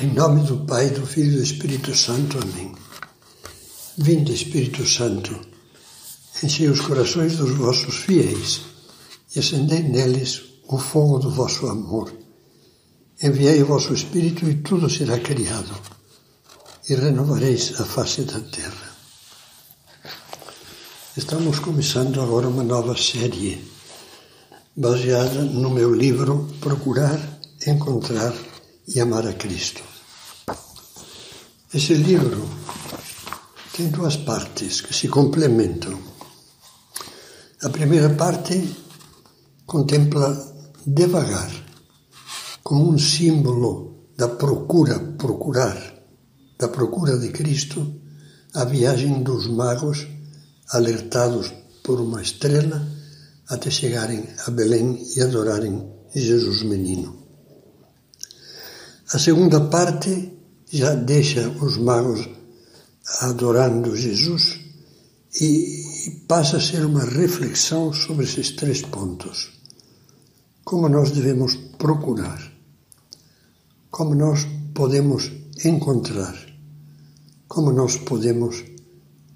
Em nome do Pai, do Filho e do Espírito Santo. Amém. Vinde, Espírito Santo, enchei os corações dos vossos fiéis e acendei neles o fogo do vosso amor. Enviai o vosso Espírito e tudo será criado, e renovareis a face da terra. Estamos começando agora uma nova série baseada no meu livro Procurar, Encontrar e Amar a Cristo. Esse livro tem duas partes que se complementam. A primeira parte contempla devagar, como um símbolo da procura, procurar, da procura de Cristo, a viagem dos magos alertados por uma estrela até chegarem a Belém e adorarem Jesus Menino. A segunda parte já deixa os magos adorando Jesus e passa a ser uma reflexão sobre esses três pontos. Como nós devemos procurar, como nós podemos encontrar, como nós podemos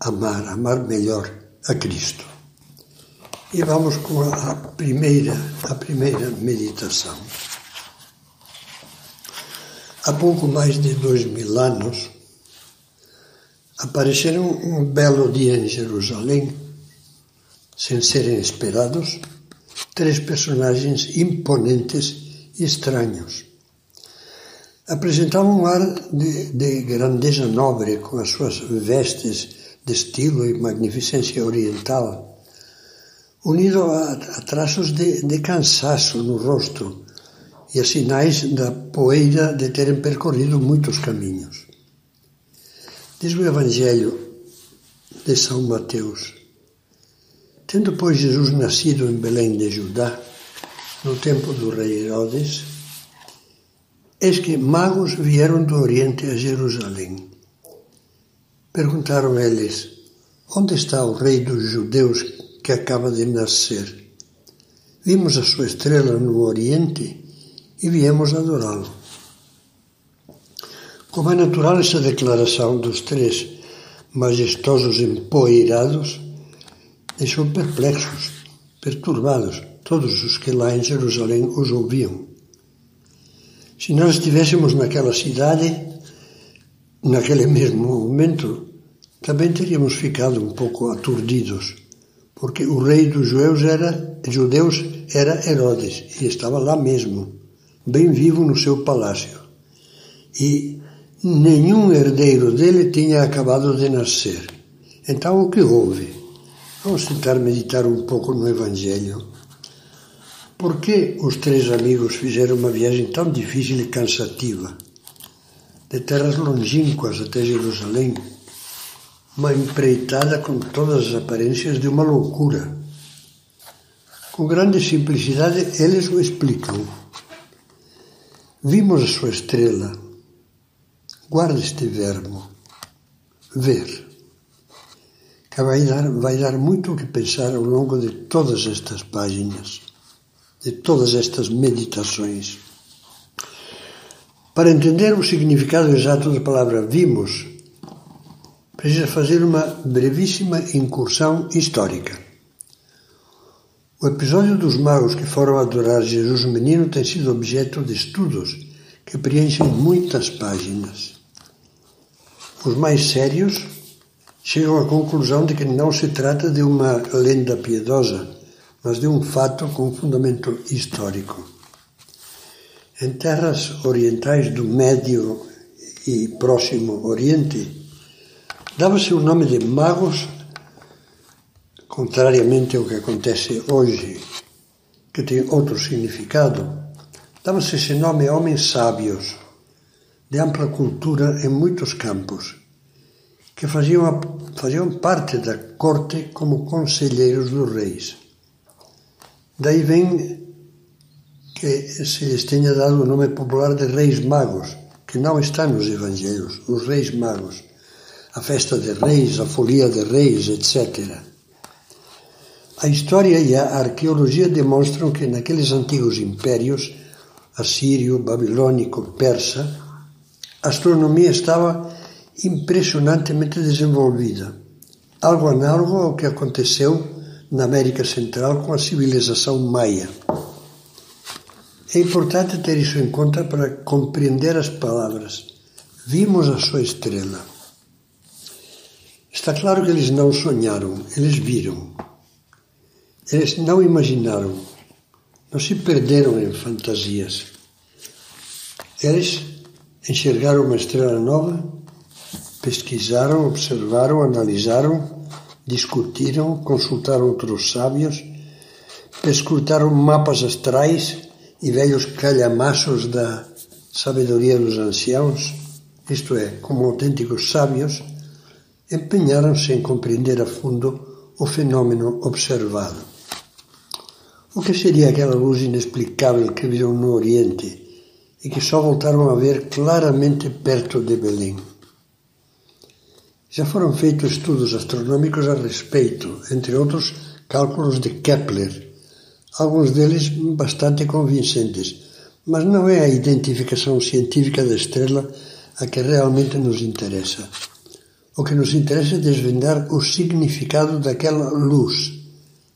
amar, amar melhor a Cristo. E vamos com a primeira, a primeira meditação. Há pouco mais de dois mil anos, apareceram um belo dia em Jerusalém, sem serem esperados, três personagens imponentes e estranhos. Apresentavam um ar de, de grandeza nobre, com as suas vestes de estilo e magnificência oriental unido a, a traços de, de cansaço no rosto e sinais da poeira de terem percorrido muitos caminhos. Diz o Evangelho de São Mateus: Tendo, pois, Jesus nascido em Belém de Judá, no tempo do rei Herodes, eis que magos vieram do Oriente a Jerusalém. Perguntaram eles: Onde está o rei dos judeus que acaba de nascer. Vimos a sua estrela no Oriente e viemos adorá-lo. Como é natural, essa declaração dos três majestosos empoeirados deixou perplexos, perturbados todos os que lá em Jerusalém os ouviam. Se nós estivéssemos naquela cidade, naquele mesmo momento, também teríamos ficado um pouco aturdidos porque o rei dos judeus era, judeus era Herodes e estava lá mesmo, bem vivo no seu palácio. E nenhum herdeiro dele tinha acabado de nascer. Então o que houve? Vamos tentar meditar um pouco no Evangelho. Por que os três amigos fizeram uma viagem tão difícil e cansativa? De terras longínquas até Jerusalém, uma empreitada com todas as aparências de uma loucura. Com grande simplicidade, eles o explicam. Vimos a sua estrela. Guarda este verbo, ver, que vai dar, vai dar muito o que pensar ao longo de todas estas páginas, de todas estas meditações. Para entender o significado exato da palavra vimos, precisa fazer uma brevíssima incursão histórica. O episódio dos magos que foram adorar Jesus Menino tem sido objeto de estudos que preenchem muitas páginas. Os mais sérios chegam à conclusão de que não se trata de uma lenda piedosa, mas de um fato com fundamento histórico. Em terras orientais do Médio e Próximo Oriente, Dava-se o nome de magos, contrariamente ao que acontece hoje, que tem outro significado, dava-se esse nome a homens sábios, de ampla cultura em muitos campos, que faziam, faziam parte da corte como conselheiros dos reis. Daí vem que se lhes tenha dado o nome popular de reis magos, que não está nos evangelhos, os reis magos a festa de reis, a folia de reis, etc. A história e a arqueologia demonstram que naqueles antigos impérios, assírio, babilônico, persa, a astronomia estava impressionantemente desenvolvida, algo análogo ao que aconteceu na América Central com a civilização maia. É importante ter isso em conta para compreender as palavras. Vimos a sua estrela. Está claro que eles não sonharam, eles viram. Eles não imaginaram, não se perderam em fantasias. Eles enxergaram uma estrela nova, pesquisaram, observaram, analisaram, discutiram, consultaram outros sábios, perscrutaram mapas astrais e velhos calhamaços da sabedoria dos anciãos, isto é, como autênticos sábios, empenharam-se em compreender a fundo o fenômeno observado. O que seria aquela luz inexplicável que viram no Oriente e que só voltaram a ver claramente perto de Belém? Já foram feitos estudos astronômicos a respeito, entre outros cálculos de Kepler, alguns deles bastante convincentes, mas não é a identificação científica da estrela a que realmente nos interessa. O que nos interessa é desvendar o significado daquela luz,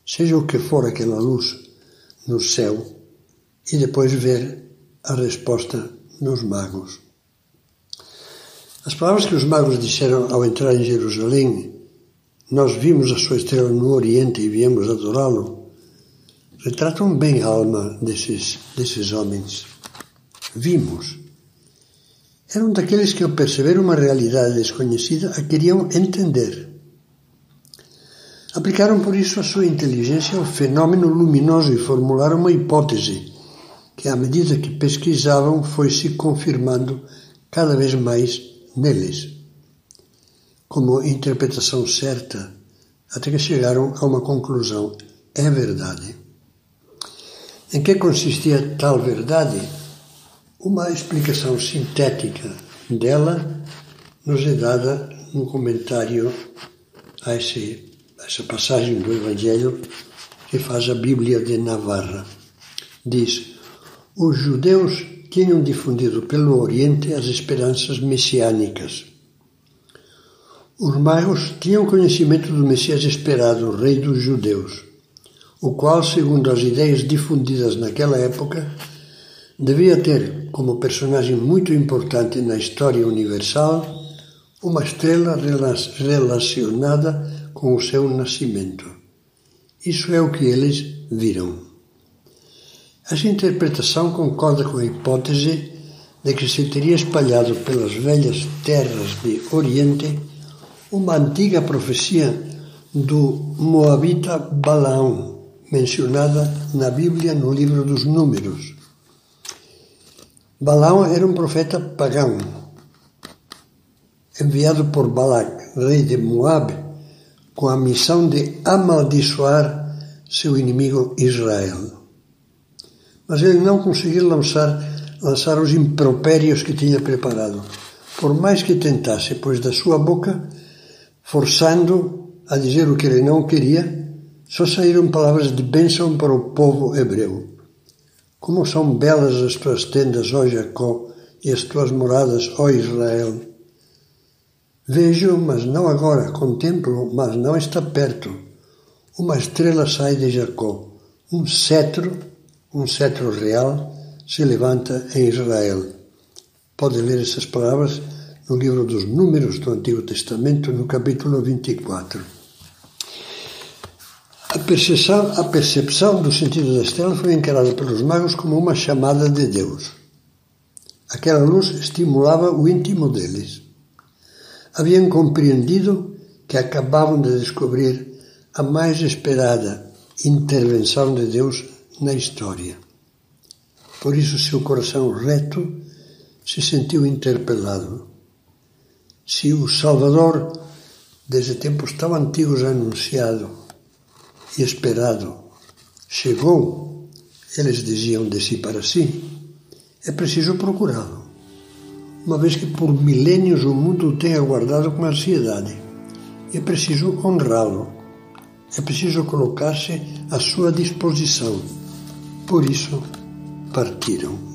seja o que for aquela luz, no céu, e depois ver a resposta nos magos. As palavras que os magos disseram ao entrar em Jerusalém, nós vimos a sua estrela no Oriente e viemos adorá-lo, retratam bem a alma desses, desses homens. Vimos eram daqueles que, ao perceber uma realidade desconhecida, a queriam entender. Aplicaram por isso a sua inteligência ao fenômeno luminoso e formularam uma hipótese que, à medida que pesquisavam, foi se confirmando cada vez mais neles, como interpretação certa, até que chegaram a uma conclusão: é verdade. Em que consistia tal verdade? Uma explicação sintética dela nos é dada no comentário a, esse, essa passagem do Evangelho que faz a Bíblia de Navarra. Diz: Os judeus tinham difundido pelo Oriente as esperanças messiânicas. Os magos tinham conhecimento do Messias esperado, o Rei dos Judeus, o qual, segundo as ideias difundidas naquela época, devia ter como personagem muito importante na história universal uma estrela relacionada com o seu nascimento. Isso é o que eles viram. Essa interpretação concorda com a hipótese de que se teria espalhado pelas velhas terras de Oriente uma antiga profecia do Moabita Balaão, mencionada na Bíblia no livro dos Números Balaão era um profeta pagão, enviado por Balac, rei de Moab, com a missão de amaldiçoar seu inimigo Israel. Mas ele não conseguiu lançar, lançar os impropérios que tinha preparado, por mais que tentasse, pois da sua boca, forçando a dizer o que ele não queria, só saíram palavras de bênção para o povo hebreu. Como são belas as tuas tendas, ó Jacó, e as tuas moradas, ó Israel. Vejo, mas não agora, contemplo, mas não está perto. Uma estrela sai de Jacó, um cetro, um cetro real, se levanta em Israel. Pode ler essas palavras no livro dos Números do Antigo Testamento, no capítulo 24. A percepção, a percepção do sentido da estrela foi encarada pelos magos como uma chamada de Deus. Aquela luz estimulava o íntimo deles. Haviam compreendido que acabavam de descobrir a mais esperada intervenção de Deus na história. Por isso, seu coração reto se sentiu interpelado. Se o Salvador, desde tempos tão antigos anunciado, e esperado chegou, eles diziam de si para si, é preciso procurá-lo, uma vez que por milênios o mundo o tem aguardado com ansiedade. É preciso honrá-lo, é preciso colocar-se à sua disposição. Por isso, partiram.